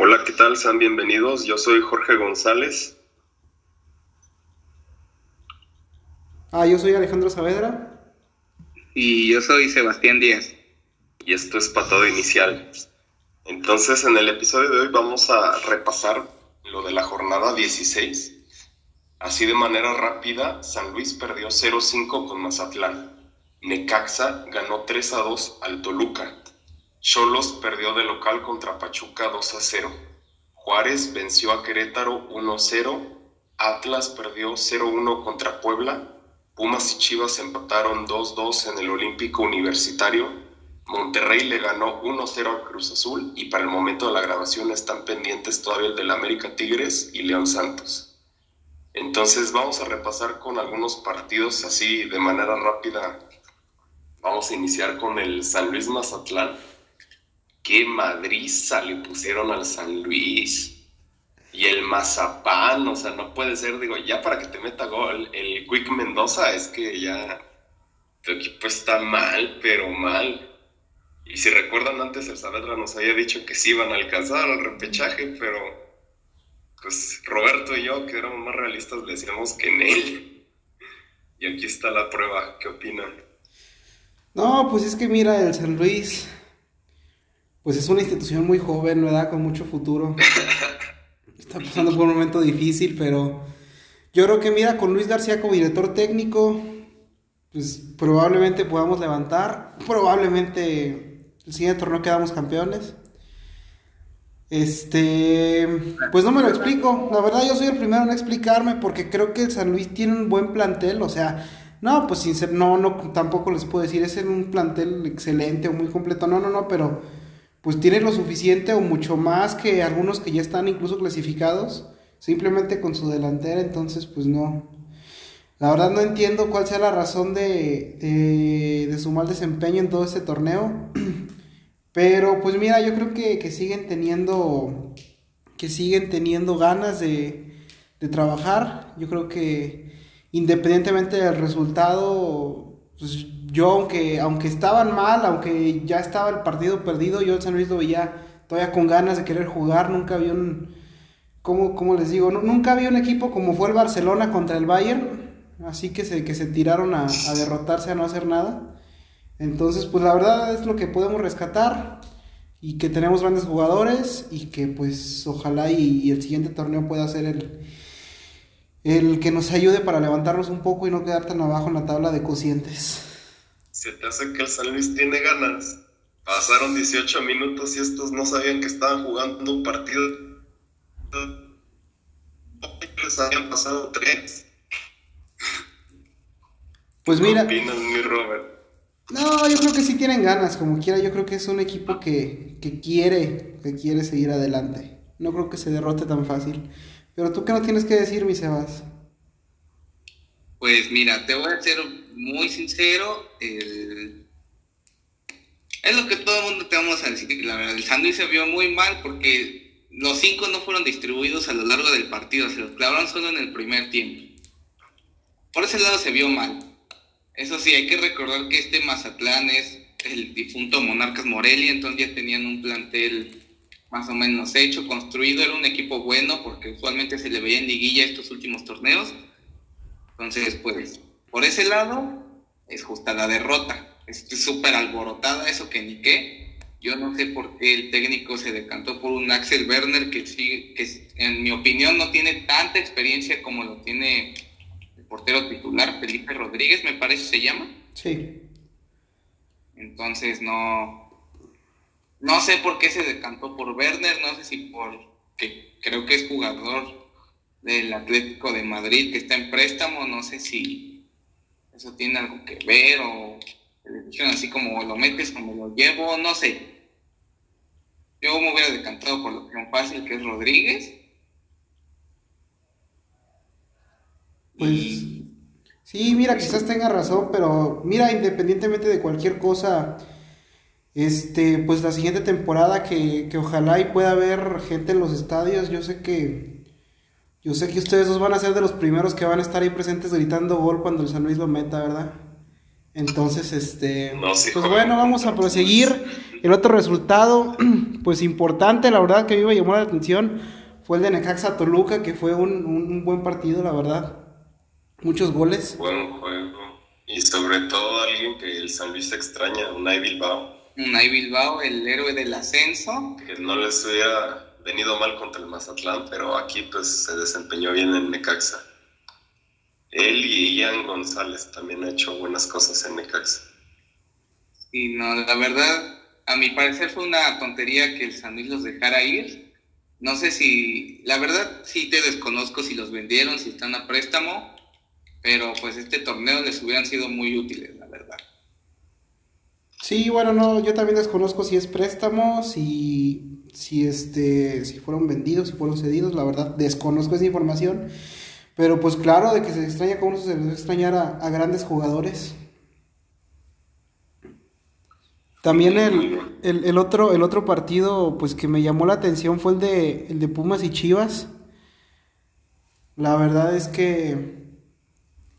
Hola, ¿qué tal? Sean bienvenidos. Yo soy Jorge González. Ah, yo soy Alejandro Saavedra. Y yo soy Sebastián Díaz. Y esto es Patado Inicial. Entonces, en el episodio de hoy vamos a repasar lo de la jornada 16. Así de manera rápida, San Luis perdió 0-5 con Mazatlán. Necaxa ganó 3-2 al Toluca. Cholos perdió de local contra Pachuca 2-0. Juárez venció a Querétaro 1-0. Atlas perdió 0-1 contra Puebla. Pumas y Chivas empataron 2-2 en el Olímpico Universitario. Monterrey le ganó 1-0 al Cruz Azul y para el momento de la grabación están pendientes todavía el del América Tigres y León Santos. Entonces vamos a repasar con algunos partidos así de manera rápida. Vamos a iniciar con el San Luis Mazatlán. Qué madriza le pusieron al San Luis. Y el Mazapán, o sea, no puede ser, digo, ya para que te meta gol, el Quick Mendoza es que ya tu equipo está mal, pero mal. Y si recuerdan antes, el Saavedra nos había dicho que sí iban a alcanzar al repechaje, pero pues Roberto y yo, que éramos más realistas, le decíamos que en él. Y aquí está la prueba, ¿qué opinan? No, pues es que mira, el San Luis, pues es una institución muy joven, ¿verdad? Con mucho futuro. Está pasando por un momento difícil, pero yo creo que mira, con Luis García como director técnico, pues probablemente podamos levantar, probablemente el siguiente torneo quedamos campeones. Este, pues no me lo explico. La verdad yo soy el primero en explicarme porque creo que el San Luis tiene un buen plantel, o sea, no, pues sin ser, no, no, tampoco les puedo decir, es un plantel excelente o muy completo, no, no, no, pero pues tiene lo suficiente o mucho más que algunos que ya están incluso clasificados, simplemente con su delantera, entonces pues no. La verdad no entiendo cuál sea la razón de, de, su mal desempeño en todo este torneo. Pero pues mira, yo creo que, que siguen teniendo que siguen teniendo ganas de, de, trabajar. Yo creo que independientemente del resultado, pues yo aunque, aunque estaban mal, aunque ya estaba el partido perdido, yo el San Luis lo veía todavía con ganas de querer jugar. Nunca había un, ¿cómo, cómo les digo? nunca había un equipo como fue el Barcelona contra el Bayern, así que se, que se tiraron a, a derrotarse, a no hacer nada. Entonces, pues la verdad es lo que podemos rescatar y que tenemos grandes jugadores y que pues ojalá y, y, el siguiente torneo pueda ser el, el que nos ayude para levantarnos un poco y no quedar tan abajo en la tabla de cocientes. Se te hace que el San Luis tiene ganas. Pasaron 18 minutos y estos no sabían que estaban jugando un partido. Les habían pasado tres. Pues mira. ¿Qué opinas, mi Robert? No, yo creo que sí tienen ganas, como quiera. Yo creo que es un equipo que, que quiere, que quiere seguir adelante. No creo que se derrote tan fácil. Pero tú qué no tienes que decir, mi Sebas. Pues mira, te voy a ser muy sincero. Es lo que todo el mundo te vamos a decir. La verdad, el Luis se vio muy mal porque los cinco no fueron distribuidos a lo largo del partido. Se los clavaron solo en el primer tiempo. Por ese lado se vio mal. Eso sí, hay que recordar que este Mazatlán es el difunto Monarcas Morelia, entonces ya tenían un plantel más o menos hecho, construido, era un equipo bueno porque usualmente se le veía en liguilla estos últimos torneos. Entonces, pues, por ese lado es justa la derrota. Es súper alborotada, eso que ni qué. Yo no sé por qué el técnico se decantó por un Axel Werner que sí, que en mi opinión no tiene tanta experiencia como lo tiene portero titular, Felipe Rodríguez, me parece se llama. Sí. Entonces no, no sé por qué se decantó por Werner, no sé si por que creo que es jugador del Atlético de Madrid que está en préstamo, no sé si eso tiene algo que ver o le dijeron así como lo metes como lo llevo, no sé. Yo me hubiera decantado por la opción fácil que es Rodríguez Pues sí, mira, quizás tenga razón, pero mira, independientemente de cualquier cosa, este, pues la siguiente temporada que, que ojalá y pueda haber gente en los estadios, yo sé que yo sé que ustedes dos van a ser de los primeros que van a estar ahí presentes gritando gol cuando el San Luis lo meta, ¿verdad? Entonces, este, No, sí, pues bueno, vamos a proseguir. El otro resultado pues importante, la verdad que a mí me llamó la atención fue el de Necaxa Toluca, que fue un, un buen partido, la verdad. Muchos goles. Buen juego. Y sobre todo alguien que el San Luis extraña, Unai Bilbao. Unai Bilbao, el héroe del ascenso. Que no les hubiera venido mal contra el Mazatlán, pero aquí pues se desempeñó bien en Necaxa. Él y Ian González también ha hecho buenas cosas en Necaxa. Y no, la verdad, a mi parecer fue una tontería que el San Luis los dejara ir. No sé si, la verdad, sí te desconozco si los vendieron, si están a préstamo, pero pues este torneo les hubieran sido muy útiles, la verdad. Sí, bueno, no, yo también desconozco si es préstamo, si, si, este, si fueron vendidos, si fueron cedidos, la verdad desconozco esa información, pero pues claro, de que se extraña cómo se debe extrañar a, a grandes jugadores. También el, el, el, otro, el otro partido pues que me llamó la atención fue el de, el de Pumas y Chivas. La verdad es que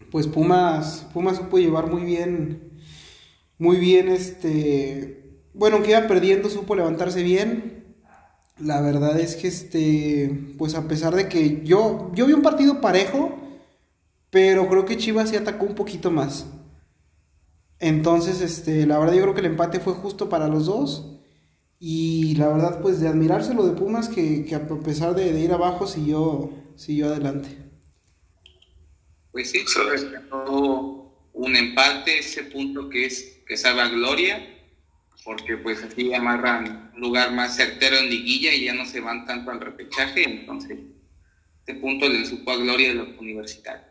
pues Pumas, Pumas supo llevar muy bien, muy bien este, bueno, aunque iba perdiendo, supo levantarse bien. La verdad es que este, pues a pesar de que yo, yo vi un partido parejo, pero creo que Chivas sí atacó un poquito más. Entonces, este, la verdad yo creo que el empate fue justo para los dos. Y la verdad, pues de admirarse lo de Pumas, que, a pesar de, ir abajo, siguió, siguió adelante. Pues sí, se rescató un empate, ese punto que es que sabe a gloria, porque pues así amarran un lugar más certero en liguilla y ya no se van tanto al repechaje, entonces este punto le supo a gloria de los universitarios.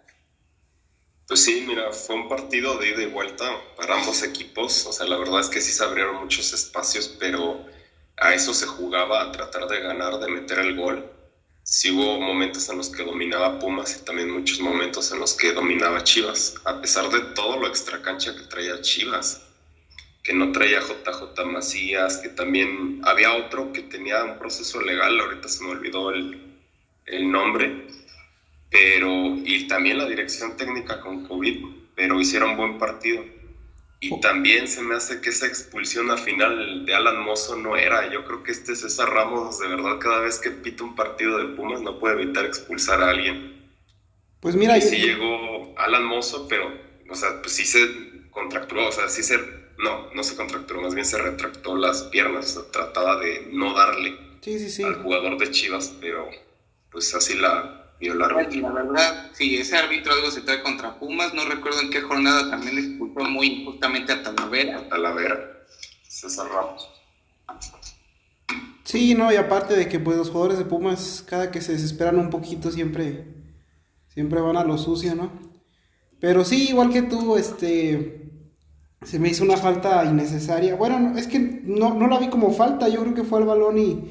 Pues sí, mira, fue un partido de ida y vuelta para ambos equipos. O sea, la verdad es que sí se abrieron muchos espacios, pero a eso se jugaba, a tratar de ganar, de meter el gol. Sí hubo momentos en los que dominaba Pumas y también muchos momentos en los que dominaba Chivas. A pesar de todo lo extracancha que traía Chivas, que no traía JJ Macías, que también había otro que tenía un proceso legal, ahorita se me olvidó el, el nombre pero y también la dirección técnica con COVID, pero hicieron buen partido. Y también se me hace que esa expulsión a final de Alan Mozo no era. Yo creo que este César Ramos, de verdad, cada vez que pita un partido de Pumas no puede evitar expulsar a alguien. Pues mira, y yo... sí llegó Alan Mozo, pero, o sea, pues sí se contracturó, o sea, sí se, no, no se contracturó, más bien se retractó las piernas, o sea, trataba de no darle sí, sí, sí. al jugador de Chivas, pero pues así la, el árbitro. La verdad, sí, ese árbitro algo se trae contra Pumas. No recuerdo en qué jornada también expulsó muy injustamente a Talavera. A Talavera, César Ramos. Sí, no, y aparte de que pues los jugadores de Pumas, cada que se desesperan un poquito, siempre, siempre van a lo sucio, ¿no? Pero sí, igual que tú, este, se me hizo una falta innecesaria. Bueno, es que no, no la vi como falta, yo creo que fue al balón y,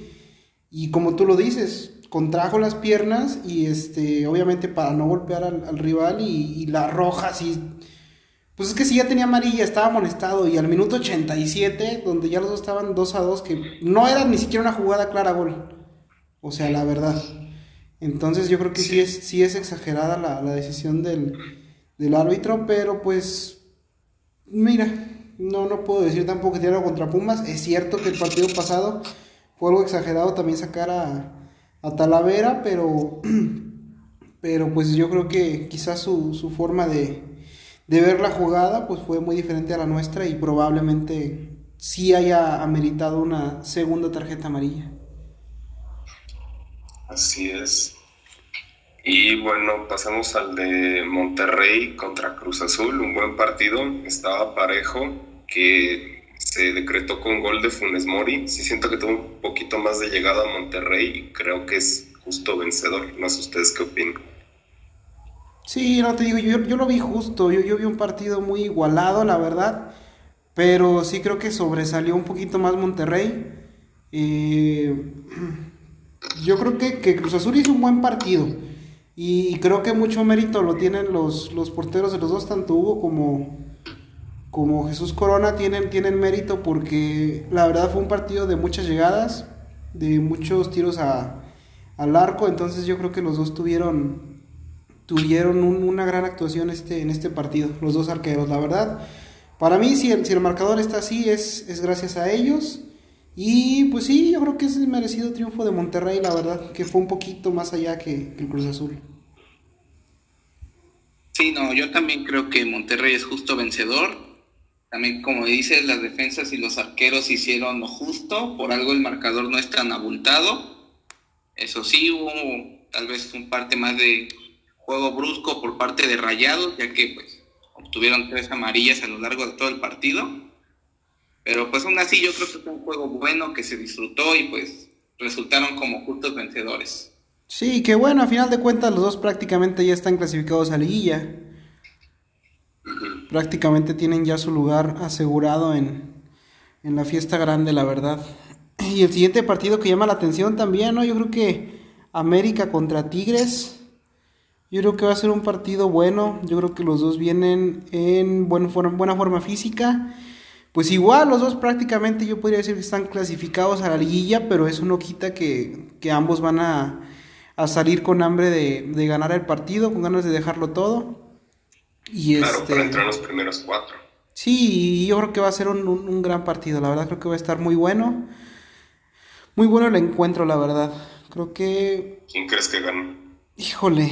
y como tú lo dices, contrajo las piernas y este obviamente para no golpear al, al rival y, y, la roja sí pues es que si ya tenía amarilla estaba amonestado y al minuto 87 donde ya los dos estaban 2 a 2 que no era ni siquiera una jugada clara gol. O sea la verdad. Entonces yo creo que sí. es sí es exagerada la, la decisión del, del árbitro pero pues mira no no puedo decir tampoco que algo contra Pumas es cierto que el partido pasado fue algo exagerado también sacar a a Talavera, pero, pero pues yo creo que quizás su, su forma de, de, ver la jugada pues fue muy diferente a la nuestra y probablemente sí haya ameritado una segunda tarjeta amarilla. Así es. Y bueno, pasamos al de Monterrey contra Cruz Azul, un buen partido, estaba parejo, que se decretó con gol de Funes Mori. Sí siento que tuvo un poquito más de llegada a Monterrey y creo que es justo vencedor. No sé ustedes qué opinan. Sí, no te digo, yo, yo lo vi justo, yo, yo vi un partido muy igualado, la verdad, pero sí creo que sobresalió un poquito más Monterrey. Eh, yo creo que, que, Cruz Azul hizo un buen partido y creo que mucho mérito lo tienen los, los porteros de los dos, tanto Hugo como, como Jesús Corona tienen, tienen mérito porque la verdad fue un partido de muchas llegadas, de muchos tiros a, al arco, entonces yo creo que los dos tuvieron, tuvieron un, una gran actuación este, en este partido, los dos arqueros, la verdad. Para mí, si el, si el marcador está así, es, es gracias a ellos. Y pues sí, yo creo que es el merecido triunfo de Monterrey, la verdad, que fue un poquito más allá que, el Cruz Azul. Sí, no, yo también creo que Monterrey es justo vencedor. También, como dices, las defensas y los arqueros hicieron lo justo, por algo el marcador no es tan abultado. Eso sí, hubo tal vez un parte más de juego brusco por parte de Rayados, ya que pues obtuvieron tres amarillas a lo largo de todo el partido pero pues aún así yo creo que fue un juego bueno que se disfrutó y pues resultaron como justos vencedores. Sí, que bueno, a final de cuentas los dos prácticamente ya están clasificados a liguilla. Prácticamente tienen ya su lugar asegurado en, en la fiesta grande, la verdad. Y el siguiente partido que llama la atención también, ¿no? Yo creo que América contra Tigres. Yo creo que va a ser un partido bueno. Yo creo que los dos vienen en buena forma física pues igual los dos prácticamente yo podría decir que están clasificados a la liguilla, pero eso no quita que, ambos van a, salir con hambre de, ganar el partido, con ganas de dejarlo todo. Y claro, este, para entrar en los primeros cuatro. Sí, yo creo que va a ser un, gran partido, la verdad creo que va a estar muy bueno. Muy bueno el encuentro, la verdad. Creo que... ¿Quién crees que gana? Híjole.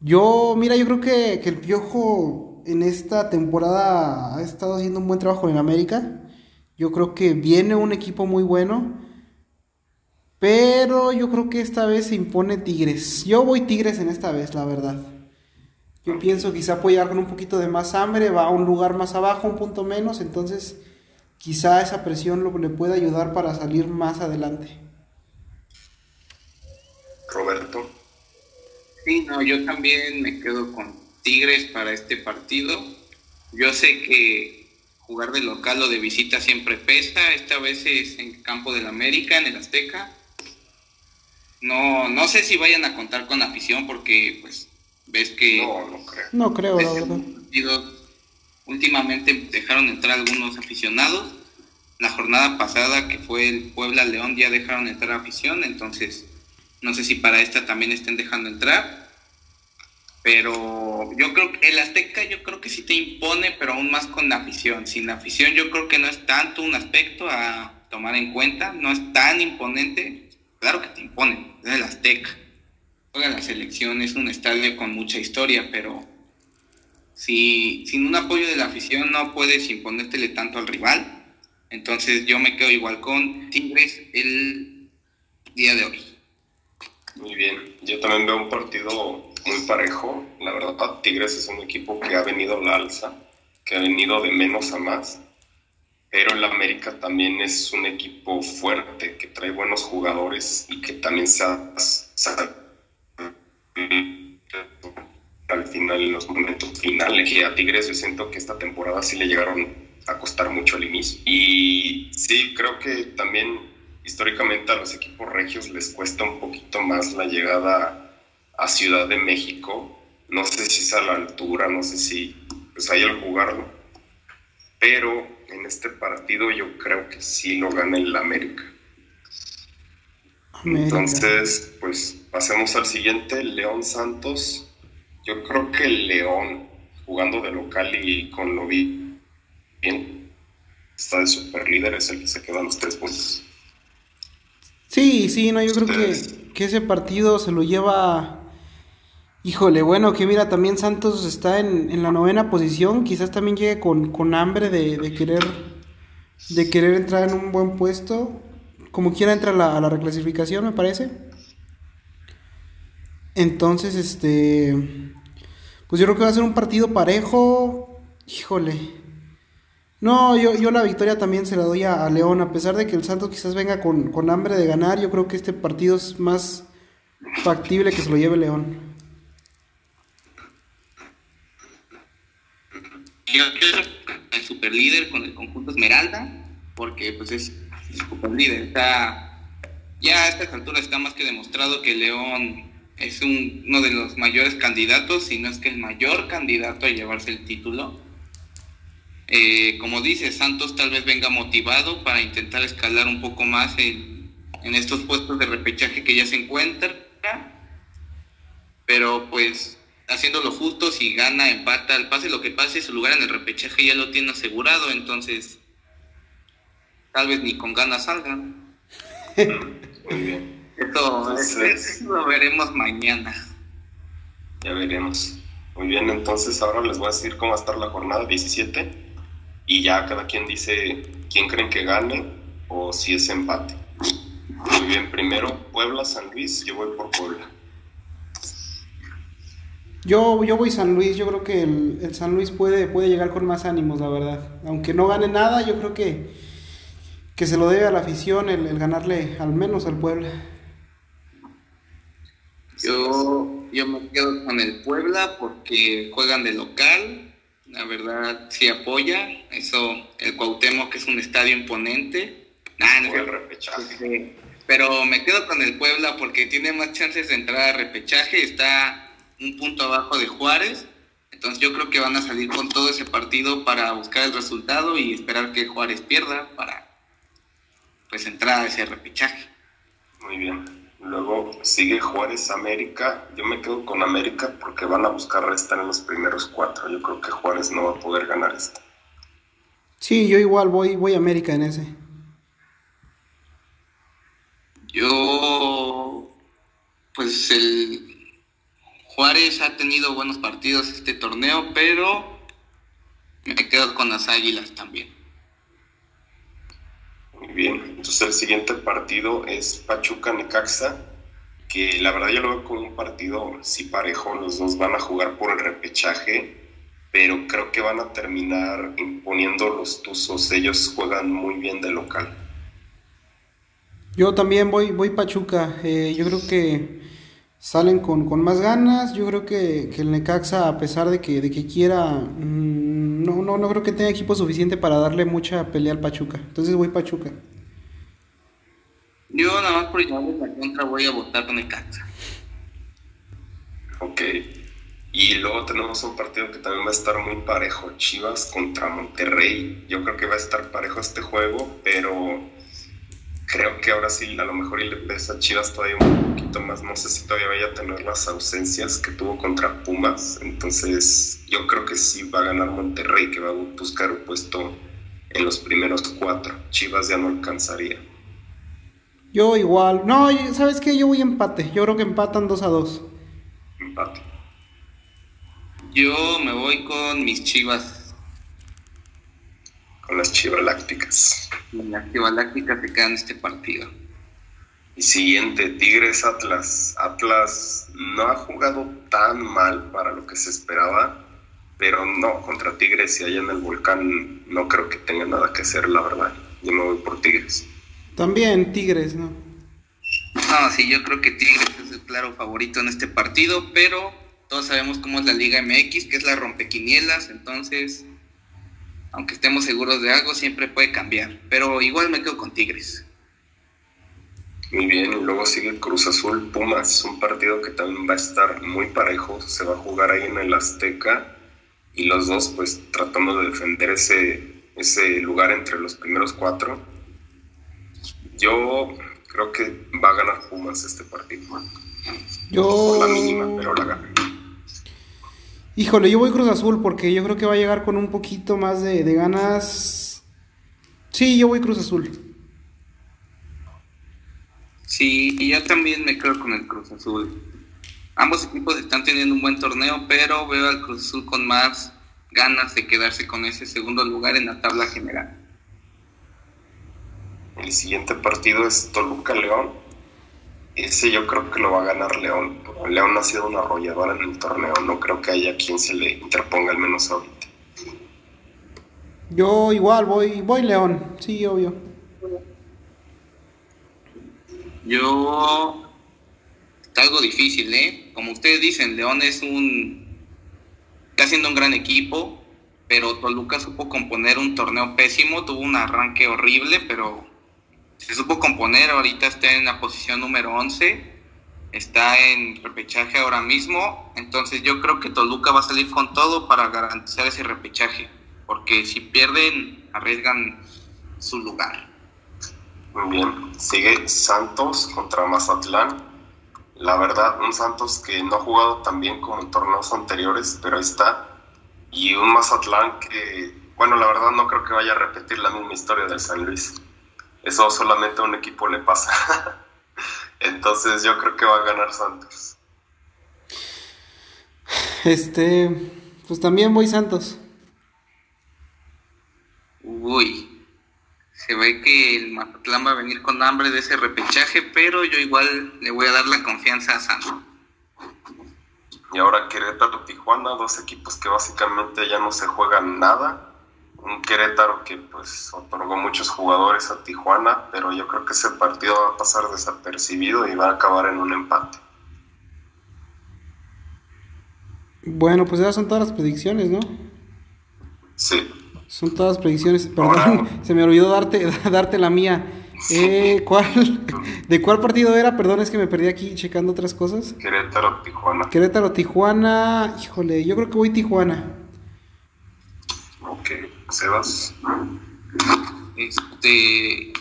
Yo, mira, yo creo que, que el Piojo en esta temporada ha estado haciendo un buen trabajo en América. Yo creo que viene un equipo muy bueno. Pero yo creo que esta vez se impone Tigres. Yo voy Tigres en esta vez, la verdad. Yo pienso quizá llegar con un poquito de más hambre, va a un lugar más abajo, un punto menos, entonces quizá esa presión lo, le pueda ayudar para salir más adelante. Roberto. Sí, no, yo también me quedo con Tigres para este partido. Yo sé que jugar de local o de visita siempre pesa, esta vez es en campo del América, en el Azteca. No, no sé si vayan a contar con afición porque pues ves que no, no creo, no creo la verdad. últimamente dejaron entrar algunos aficionados. La jornada pasada que fue el Puebla León ya dejaron entrar afición, entonces no sé si para esta también estén dejando entrar pero yo creo que el Azteca yo creo que sí te impone, pero aún más con la afición. Sin la afición yo creo que no es tanto un aspecto a tomar en cuenta, no es tan imponente. Claro que te impone, es el Azteca. Juega la selección, es un estadio con mucha historia, pero si sin un apoyo de la afición no puedes imponértele tanto al rival. Entonces yo me quedo igual con Tigres el día de hoy. Muy bien, yo también veo un partido muy parejo. La verdad, Tigres es un equipo que ha venido a la alza, que ha venido de menos a más. Pero el América también es un equipo fuerte, que trae buenos jugadores y que también se ha, al final, en los momentos finales. Y a Tigres yo siento que esta temporada sí le llegaron a costar mucho al inicio. Y sí, creo que también históricamente a los equipos regios les cuesta un poquito más la llegada a Ciudad de México. No sé si es a la altura, no sé si pues hay al jugarlo. Pero en este partido yo creo que sí lo gana el América. Entonces, pues pasemos al siguiente, León Santos. Yo creo que el León, jugando de local y con lo bien, está de super líder, es el que se queda los tres puntos. Sí, sí, no, yo creo que, que, ese partido se lo lleva Híjole, bueno, que mira, también Santos está en, la novena posición, quizás también llegue con, hambre de, querer de querer entrar en un buen puesto, como quiera entra a la reclasificación, me parece. Entonces, este, pues yo creo que va a ser un partido parejo, híjole. No, yo, yo la victoria también se la doy a, León, a pesar de que el Santos quizás venga con, con hambre de ganar, yo creo que este partido es más factible que se lo lleve León. El super líder con el conjunto Esmeralda, porque pues es super líder. Está, ya a estas alturas está más que demostrado que León es uno de los mayores candidatos, si no es que el mayor candidato a llevarse el título. Eh, como dice, Santos tal vez venga motivado para intentar escalar un poco más en, en estos puestos de repechaje que ya se encuentra. Pero pues haciéndolo justo, si gana, empata, pase lo que pase, su lugar en el repechaje ya lo tiene asegurado, entonces tal vez ni con ganas salgan. Muy bien. Esto, lo veremos mañana. Ya veremos. Muy bien, entonces ahora les voy a decir cómo va a estar la jornada 17 y ya cada quien dice quién creen que gane o si es empate. Muy bien, primero Puebla, San Luis, yo voy por Puebla. Yo, yo voy San Luis, yo creo que el, San Luis puede, puede llegar con más ánimos, la verdad. Aunque no gane nada, yo creo que, que se lo debe a la afición el, ganarle al menos al Puebla. Yo, yo me quedo con el Puebla porque juegan de local, la verdad sí apoya, eso, el Cuauhtémoc que es un estadio imponente. Nah, no, el repechaje. Pero me quedo con el Puebla porque tiene más chances de entrar a repechaje, está un punto abajo de Juárez. Entonces yo creo que van a salir con todo ese partido para buscar el resultado y esperar que Juárez pierda para pues entrar a ese repechaje. Muy bien. Luego sigue Juárez América. Yo me quedo con América porque van a buscar estar en los primeros cuatro. Yo creo que Juárez no va a poder ganar esto. Sí, yo igual voy, voy a América en ese. Yo, pues el, Juárez ha tenido buenos partidos este torneo, pero me quedo con las Águilas también. Muy bien, entonces el siguiente partido es Pachuca-Necaxa, que la verdad yo lo veo como un partido sí parejo, los dos van a jugar por el repechaje, pero creo que van a terminar imponiendo los tuzos, ellos juegan muy bien de local. Yo también voy, voy Pachuca, eh, yo creo que salen con, más ganas. Yo creo que, el Necaxa, a pesar de que, de que quiera, mm, no, no, no creo que tenga equipo suficiente para darle mucha pelea al Pachuca. Entonces voy Pachuca. Yo nada más por llamarles la contra voy a votar con Necaxa. Ok. Y luego tenemos un partido que también va a estar muy parejo, Chivas contra Monterrey. Yo creo que va a estar parejo este juego, pero creo que ahora sí a lo mejor y le pesa a Chivas todavía un poquito más. No sé si todavía vaya a tener las ausencias que tuvo contra Pumas. Entonces yo creo que sí va a ganar Monterrey, que va a buscar un puesto en los primeros cuatro. Chivas ya no alcanzaría. Yo igual. No, ¿sabes qué? Yo voy a empate. Yo creo que empatan 2 a 2. Empate. Yo me voy con mis Chivas con las Chivalácticas. Las Chivalácticas se quedan en este partido. Y siguiente, Tigres Atlas. Atlas no ha jugado tan mal para lo que se esperaba, pero no, contra Tigres y allá en el volcán no creo que tenga nada que hacer, la verdad. Yo me voy por Tigres. También Tigres, ¿no? No, sí, yo creo que Tigres es el claro favorito en este partido, pero todos sabemos cómo es la Liga MX, que es la rompequinielas, entonces aunque estemos seguros de algo, siempre puede cambiar. Pero igual me quedo con Tigres. Muy bien, y luego sigue Cruz Azul Pumas, un partido que también va a estar muy parejo, se va a jugar ahí en el Azteca y los dos pues tratando de defender ese, ese lugar entre los primeros cuatro. Yo creo que va a ganar Pumas este partido. Yo... la mínima, pero la gana. Híjole, yo voy Cruz Azul porque yo creo que va a llegar con un poquito más de, ganas. Sí, yo voy Cruz Azul. Sí, y yo también me quedo con el Cruz Azul. Ambos equipos están teniendo un buen torneo, pero veo al Cruz Azul con más ganas de quedarse con ese segundo lugar en la tabla general. El siguiente partido es Toluca León. Ese yo creo que lo va a ganar León. León ha sido una arrolladora en el torneo. No creo que haya quien se le interponga, al menos ahorita. Yo igual voy, voy León, sí, obvio. Yo está algo difícil, ¿eh? Como ustedes dicen, León es un está haciendo un gran equipo, pero Toluca supo componer un torneo pésimo, tuvo un arranque horrible, pero se supo componer, ahorita está en la posición número 11, está en repechaje ahora mismo, entonces yo creo que Toluca va a salir con todo para garantizar ese repechaje, porque si pierden, arriesgan su lugar. Muy bien, sigue Santos contra Mazatlán. La verdad, un Santos que no ha jugado tan bien como en torneos anteriores, pero ahí está. Y un Mazatlán que, bueno, la verdad no creo que vaya a repetir la misma historia del San Luis. Eso solamente a un equipo le pasa. Entonces yo creo que va a ganar Santos. Este, pues también voy Santos. Uy, se ve que el Mazatlán va a venir con hambre de ese repechaje, pero yo igual le voy a dar la confianza a Santos. Y ahora Querétaro, Tijuana, dos equipos que básicamente ya no se juegan nada. Un Querétaro que pues otorgó muchos jugadores a Tijuana, pero yo creo que ese partido va a pasar desapercibido y va a acabar en un empate. Bueno, pues esas son todas las predicciones, ¿no? Sí. Son todas las predicciones. Perdón, se me olvidó darte, darte la mía. Eh, ¿cuál, ¿De cuál partido era? Perdón, es que me perdí aquí checando otras cosas. Querétaro, Tijuana. Querétaro, Tijuana. Híjole, yo creo que voy Tijuana. Ok, Sebas. Este.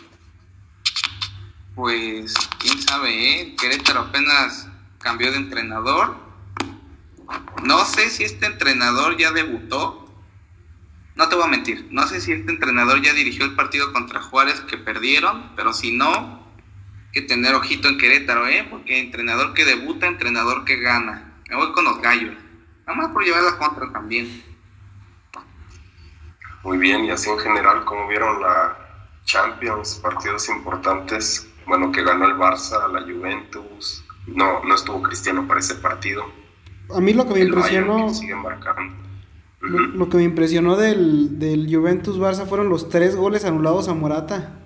Pues, quién sabe, ¿eh? Querétaro apenas cambió de entrenador. No sé si este entrenador ya debutó. No te voy a mentir, no sé si este entrenador ya dirigió el partido contra Juárez que perdieron, pero si no, que tener ojito en Querétaro, ¿eh? Porque entrenador que debuta, entrenador que gana. Me voy con los gallos. Nada más por llevar la contra también. Muy bien, y así en general, como vieron la Champions, partidos importantes, bueno, que ganó el Barça, la Juventus, no, no estuvo Cristiano para ese partido. A mí lo que me El impresionó... Que sigue marcando. Lo, lo que me impresionó del, del Juventus Barça fueron los tres goles anulados a Morata.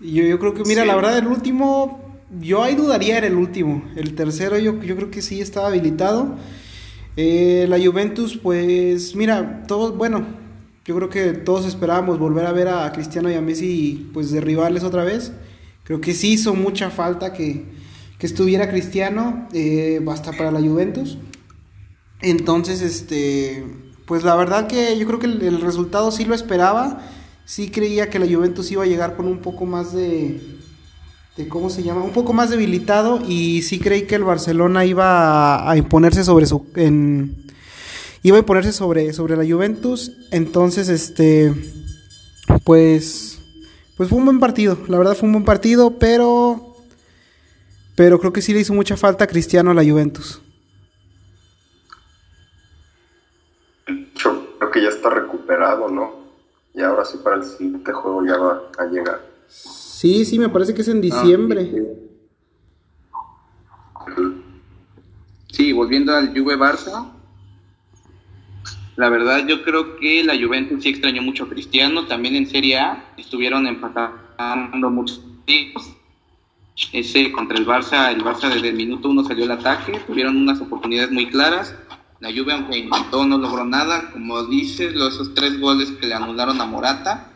Y yo, yo creo que, mira, Sí. la verdad, el último, yo ahí dudaría en el último. El tercero, yo, yo creo que sí estaba habilitado. Eh, la Juventus, pues, mira, todos, bueno, yo creo que todos esperábamos volver a ver a Cristiano y a Messi, pues, derribarles otra vez. Creo que sí hizo mucha falta que, que estuviera Cristiano, eh, hasta para la Juventus. Entonces, este, pues la verdad que yo creo que el, el resultado sí lo esperaba. Sí creía que la Juventus iba a llegar con un poco más de, ¿cómo se llama? Un poco más debilitado y sí creí que el Barcelona iba a, imponerse sobre su, iba a imponerse sobre, sobre la Juventus. Entonces, este, pues, pues fue un buen partido. La verdad fue un buen partido, pero, pero creo que sí le hizo mucha falta a Cristiano a la Juventus. Yo creo que ya está recuperado, ¿no? Y ahora sí para el siguiente juego ya va a llegar. Sí, sí, me parece que es en diciembre. Sí, volviendo al Juve Barça. La verdad yo creo que la Juventus sí extrañó mucho a Cristiano, también en Serie A estuvieron empatando muchos partidos. Ese contra el Barça, el Barça desde el minuto uno salió al ataque, tuvieron unas oportunidades muy claras. La Juve aunque intentó no logró nada, como dices, los, esos tres goles que le anularon a Morata.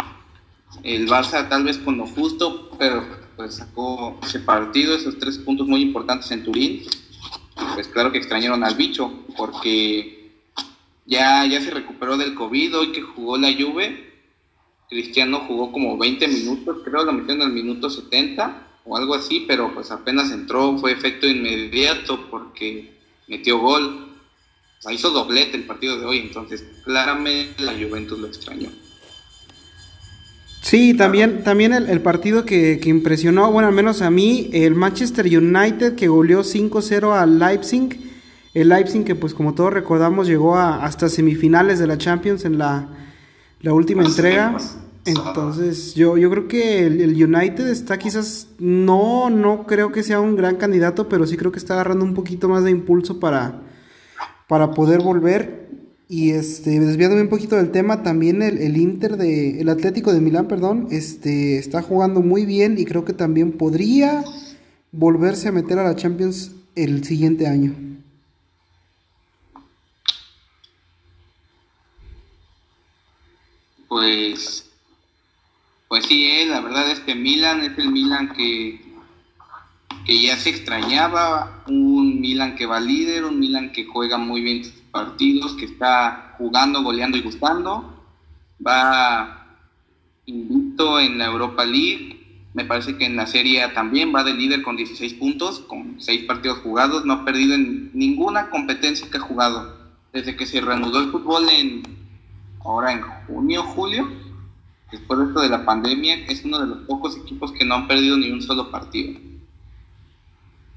El Barça tal vez con lo justo, pero pues sacó ese partido, esos tres puntos muy importantes en Turín. Pues claro que extrañaron al bicho, porque ya, ya se recuperó del COVID, hoy que jugó la Juve, Cristiano jugó como 20 minutos, creo lo metieron al minuto 70 o algo así, pero pues apenas entró, fue efecto inmediato porque metió gol, O sea, hizo doblete el partido de hoy, entonces claramente la Juventus lo extrañó. Sí, también, también el, el partido que, que impresionó, bueno, al menos a mí, el Manchester United que goleó 5-0 al Leipzig. El Leipzig que pues como todos recordamos llegó a, hasta semifinales de la Champions en la, la última entrega. Entonces yo, yo creo que el, el United está quizás, no, no creo que sea un gran candidato, pero sí creo que está agarrando un poquito más de impulso para, para poder volver. Y este, desviándome un poquito del tema, también el, el Inter de, el Atlético de Milán, perdón, este, está jugando muy bien y creo que también podría volverse a meter a la Champions el siguiente año. Pues, pues sí, eh, la verdad es que Milan es el Milan que, que ya se extrañaba, un Milan que va líder, un Milan que juega muy bien partidos, que está jugando, goleando y gustando, va invicto en la Europa League, me parece que en la Serie también va de líder con 16 puntos, con 6 partidos jugados, no ha perdido en ninguna competencia que ha jugado, desde que se reanudó el fútbol en ahora en junio, julio, después de esto de la pandemia, es uno de los pocos equipos que no han perdido ni un solo partido.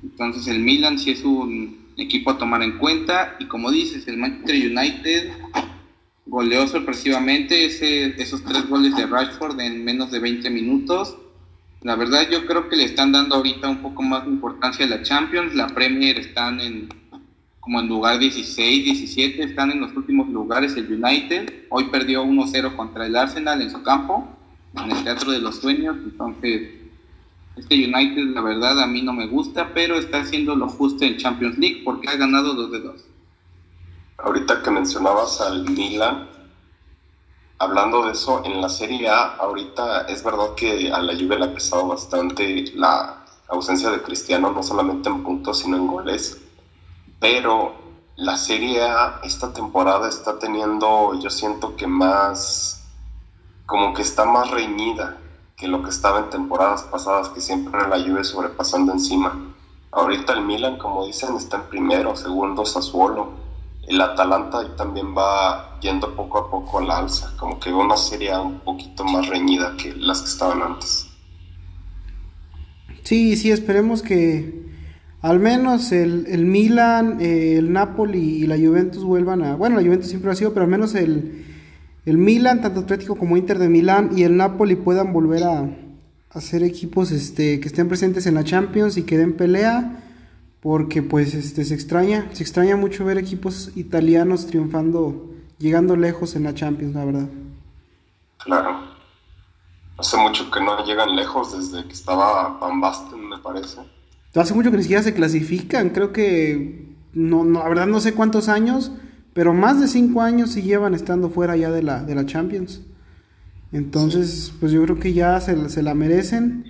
Entonces el Milan sí es un equipo a tomar en cuenta y como dices, el Manchester United goleó sorpresivamente ese, esos tres goles de Rashford en menos de 20 minutos. La verdad yo creo que le están dando ahorita un poco más de importancia a la Champions, la Premier están en como en lugar 16, 17, están en los últimos lugares el United. Hoy perdió 1-0 contra el Arsenal en su campo, en el Teatro de los Sueños. Entonces, este United, la verdad, a mí no me gusta, pero está haciendo lo justo en Champions League porque ha ganado 2 de 2. Ahorita que mencionabas al Milan, hablando de eso, en la Serie A, ahorita es verdad que a la Juve le ha pesado bastante la ausencia de Cristiano, no solamente en puntos, sino en goles pero la serie A esta temporada está teniendo, yo siento que más, como que está más reñida que lo que estaba en temporadas pasadas, que siempre la lluvia sobrepasando encima. Ahorita el Milan, como dicen, está en primero, segundo Sassuolo. El Atalanta también va yendo poco a poco a la alza, como que una serie un poquito más reñida que las que estaban antes. Sí, sí, esperemos que, al menos el, el Milan, eh, el Napoli y la Juventus vuelvan a... Bueno, la Juventus siempre ha sido, pero al menos el, el Milan, tanto Atlético como Inter de Milán y el Napoli puedan volver a, ser equipos este, que estén presentes en la Champions y que den pelea, porque pues este, se extraña, se extraña mucho ver equipos italianos triunfando, llegando lejos en la Champions, la verdad. Claro. Hace mucho que no llegan lejos desde que estaba Van Basten, me parece. Hace mucho que ni siquiera se clasifican, creo que, no, no, la verdad no sé cuántos años, pero más de cinco años sí llevan estando fuera ya de la, de la Champions. Entonces, pues yo creo que ya se, se, la merecen,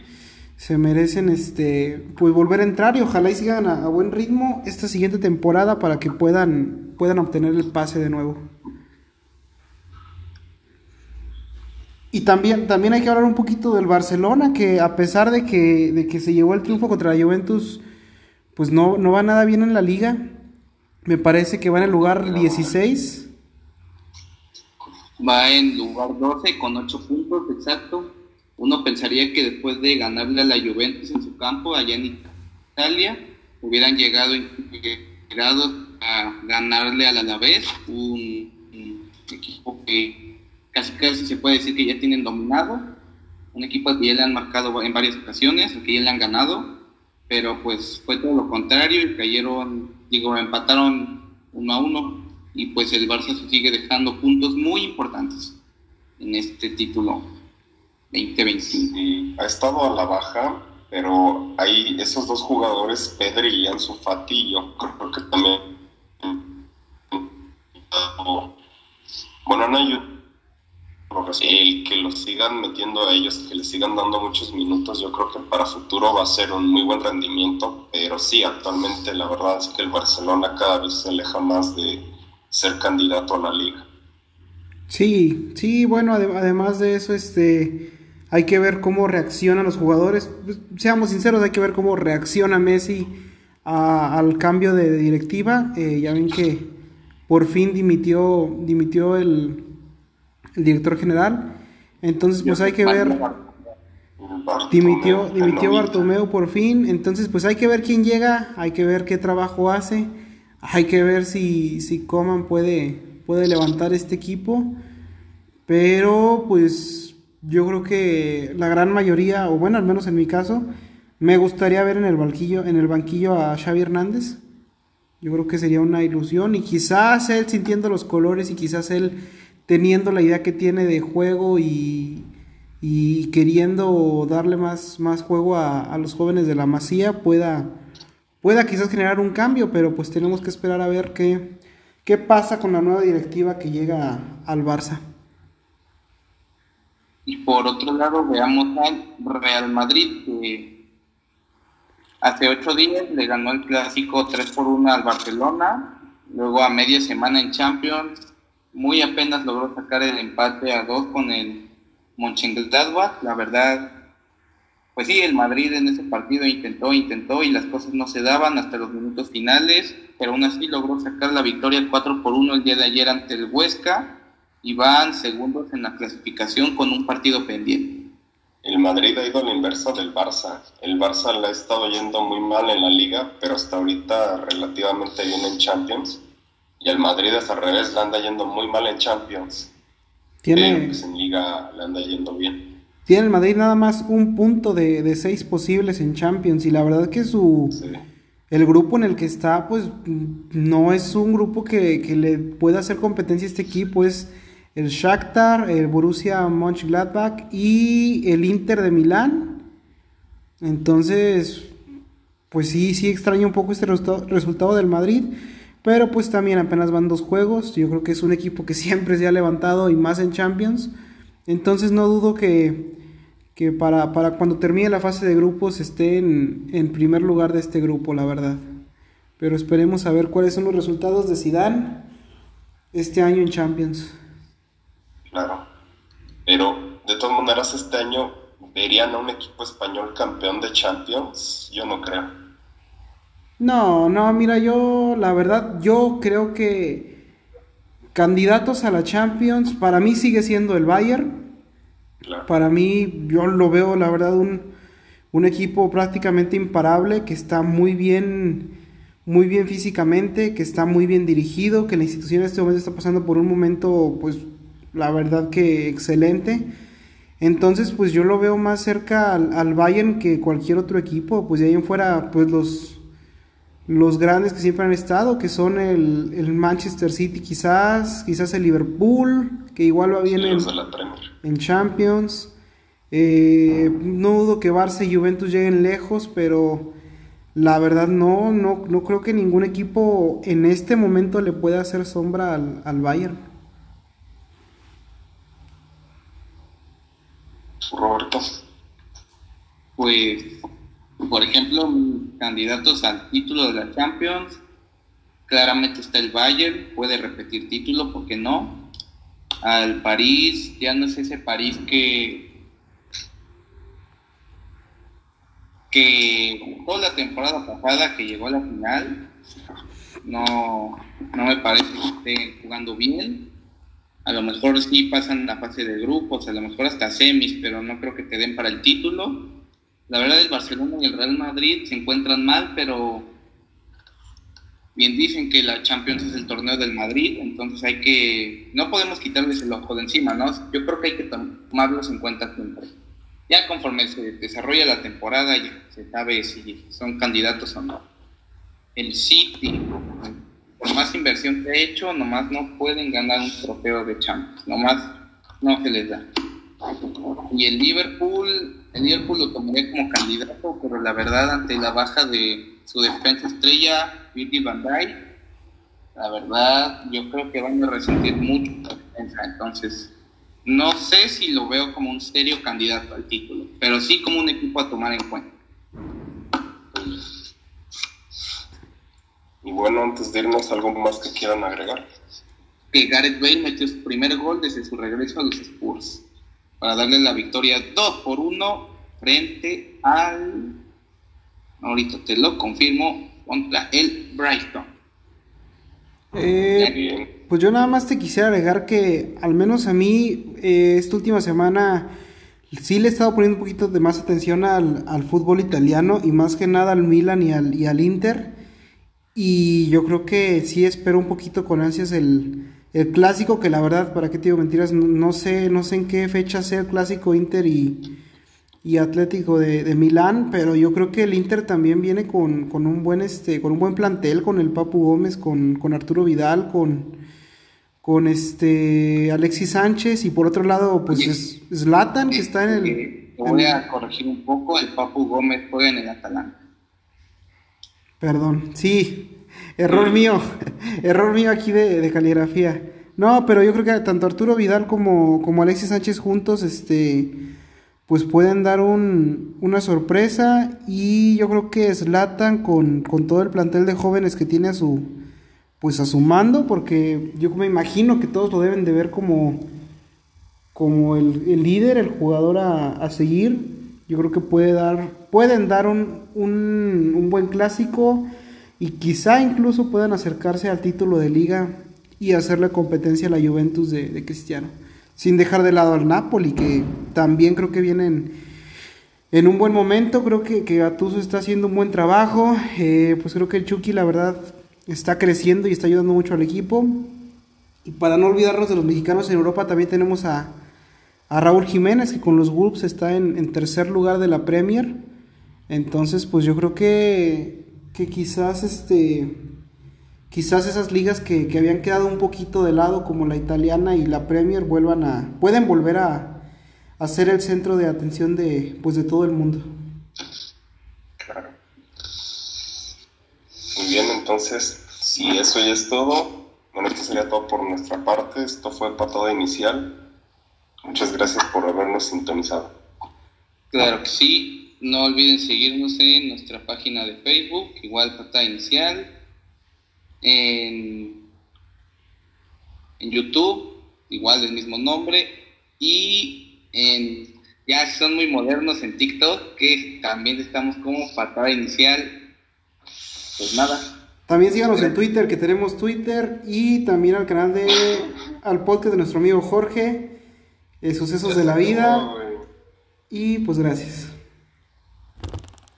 se merecen este, pues volver a entrar y ojalá y sigan a, a, buen ritmo esta siguiente temporada para que puedan, puedan obtener el pase de nuevo. Y también, también hay que hablar un poquito del Barcelona, que a pesar de que, de que se llevó el triunfo contra la Juventus, pues no, no va nada bien en la liga. Me parece que va en el lugar 16. Va en lugar 12 con 8 puntos, exacto. Uno pensaría que después de ganarle a la Juventus en su campo, allá en Italia, hubieran llegado, a ganarle al Alavés, un, un equipo que casi casi se puede decir que ya tienen dominado. Un equipo que ya le han marcado en varias ocasiones, que ya le han ganado, pero pues fue todo lo contrario y cayeron, digo, empataron uno a uno y pues el Barça sigue dejando puntos muy importantes en este título 2025. Sí, ha estado a la baja, pero hay esos dos jugadores, Pedri y Ansu Fati, yo creo que también bueno, no hay el que los sigan metiendo a ellos, que les sigan dando muchos minutos, yo creo que para futuro va a ser un muy buen rendimiento, pero sí, actualmente la verdad es que el Barcelona cada vez se aleja más de ser candidato a la liga. Sí, sí, bueno, además de eso, este, hay que ver cómo reaccionan los jugadores, pues, seamos sinceros, hay que ver cómo reacciona Messi a, al cambio de, directiva, eh, ya ven que por fin dimitió, dimitió el el director general. Entonces, pues hay que ver. Dimitió, dimitió Bartomeu por fin. Entonces, pues hay que ver quién llega, hay que ver qué trabajo hace, hay que ver si, si Coman puede, puede levantar este equipo. Pero, pues yo creo que la gran mayoría, o bueno, al menos en mi caso, me gustaría ver en el banquillo, en el banquillo a Xavi Hernández. Yo creo que sería una ilusión y quizás él sintiendo los colores y quizás él teniendo la idea que tiene de juego y, y queriendo darle más, más juego a, a, los jóvenes de la Masía, pueda, pueda quizás generar un cambio, pero pues tenemos que esperar a ver qué, qué pasa con la nueva directiva que llega al Barça. Y por otro lado, veamos al Real Madrid, que hace ocho días le ganó el clásico 3 por 1 al Barcelona, luego a media semana en Champions muy apenas logró sacar el empate a dos con el Mönchengladbach. La verdad, pues sí, el Madrid en ese partido intentó, intentó y las cosas no se daban hasta los minutos finales, pero aún así logró sacar la victoria 4 por 1 el día de ayer ante el Huesca. y van segundos en la clasificación con un partido pendiente. El Madrid ha ido a la inversa del Barça. El Barça le ha estado yendo muy mal en la liga, pero hasta ahorita relativamente bien en Champions. Y el Madrid es al revés, le anda yendo muy mal en Champions. Tiene... Pues, en liga le anda yendo bien. Tiene el Madrid nada más un punto de, de seis posibles en Champions y la verdad que su... El grupo en el que está, pues no es un grupo que, que le pueda hacer competencia a este equipo, es el Shakhtar, el Borussia Mönchengladbach y el Inter de Milán. Entonces, pues sí, sí extraño un poco este resultado, del Madrid, pero pues también apenas van dos juegos. Yo creo que es un equipo que siempre se ha levantado y más en Champions. Entonces no dudo que, que para, para cuando termine la fase de grupos esté en, en primer lugar de este grupo, la verdad. Pero esperemos a ver cuáles son los resultados de Zidane este año en Champions. Claro. Pero de todas maneras este año verían a un equipo español campeón de Champions, yo no creo. No, no, mira, yo la verdad, yo creo que candidatos a la Champions, para mí sigue siendo el Bayern. Para mí, yo lo veo, la verdad, un, un equipo prácticamente imparable, que está muy bien, muy bien físicamente, que está muy bien dirigido, que la institución en este momento está pasando por un momento, pues, la verdad que excelente. Entonces, pues yo lo veo más cerca al, Bayern que cualquier otro equipo. Pues de ahí en fuera, pues los, los grandes que siempre han estado, que son el, Manchester City quizás, quizás el Liverpool, que igual va bien en, Champions. Eh, no dudo que Barça y Juventus lleguen lejos, pero la verdad no, no, no creo que ningún equipo en este momento le pueda hacer sombra al, al Bayern. Roberto? Pues, por ejemplo, candidatos al título de la Champions, claramente está el Bayern, puede repetir título, ¿por qué no? Al París, ya no es ese París que que toda la temporada pasada que llegó a la final no, no me parece que esté jugando bien a lo mejor sí pasan la fase de grupos, a lo mejor hasta semis, pero no creo que te den para el título. La verdad el Barcelona y el Real Madrid se encuentran mal, pero bien dicen que la Champions es el torneo del Madrid, entonces hay que, no podemos quitarles el ojo de encima, ¿no? Yo creo que hay que tomarlos en cuenta siempre. Ya conforme se desarrolla la temporada, ya se sabe si son candidatos o no. El City, por más inversión que he hecho, nomás no pueden ganar un trofeo de Champions, nomás no se les da. Y el Liverpool, el Liverpool lo tomaría como candidato, pero la verdad ante la baja de su defensa estrella, Virgil van Dijk, la verdad yo creo que van a resentir mucho la defensa, entonces no sé si lo veo como un serio candidato al título, pero sí como un equipo a tomar en cuenta. Y bueno, antes de irnos, ¿algo más que quieran agregar? Que Gareth Bale metió su primer gol desde su regreso a los Spurs para darle la victoria 2 por 1 frente al. Ahorita te lo confirmo, contra el Brighton. Eh, pues yo nada más te quisiera agregar que, al menos a mí, eh, esta última semana sí le he estado poniendo un poquito de más atención al, al fútbol italiano y más que nada al Milan y al, y al Inter. Y yo creo que sí espero un poquito con ansias el, el clásico, que la verdad, para qué te digo mentiras, no, sé, no sé en qué fecha sea el clásico Inter y, y Atlético de, de, Milán, pero yo creo que el Inter también viene con, con, un buen este, con un buen plantel, con el Papu Gómez, con, con Arturo Vidal, con, con este Alexis Sánchez, y por otro lado, pues es Zlatan, que está en el. voy a corregir un poco, el Papu Gómez juega en el Atalanta. Perdón, sí, error mío, error mío aquí de, caligrafía. No, pero yo creo que tanto Arturo Vidal como, como Alexis Sánchez juntos, este, pues pueden dar un, una sorpresa y yo creo que Slatan con, con todo el plantel de jóvenes que tiene a su, pues a su mando, porque yo me imagino que todos lo deben de ver como, como el, líder, el jugador a, a seguir yo creo que puede dar, pueden dar un, un, buen clásico y quizá incluso puedan acercarse al título de liga y hacerle competencia a la Juventus de, Cristiano. Sin dejar de lado al Napoli, que también creo que vienen en un buen momento. Creo que, que Gattuso está haciendo un buen trabajo. Eh, pues creo que el Chucky, la verdad, está creciendo y está ayudando mucho al equipo. Y para no olvidarnos de los mexicanos en Europa, también tenemos a, a Raúl Jiménez, que con los Wolves está en, en tercer lugar de la Premier. Entonces, pues yo creo que, que quizás este quizás esas ligas que, que, habían quedado un poquito de lado, como la italiana y la Premier, vuelvan a. pueden volver a, a ser el centro de atención de pues de todo el mundo. Claro. Muy bien, entonces, si eso ya es todo, bueno, esto sería todo por nuestra parte. Esto fue Patada Inicial. Muchas gracias por habernos sintonizado. Claro que sí. No olviden seguirnos en nuestra página de Facebook, igual Patada Inicial, en, en YouTube, igual del mismo nombre, y en, ya son muy modernos en TikTok, que también estamos como Patada Inicial. Pues nada. También síganos en Twitter, que tenemos Twitter, y también al canal de, al podcast de nuestro amigo Jorge, eh, Sucesos de la Vida. Y pues gracias.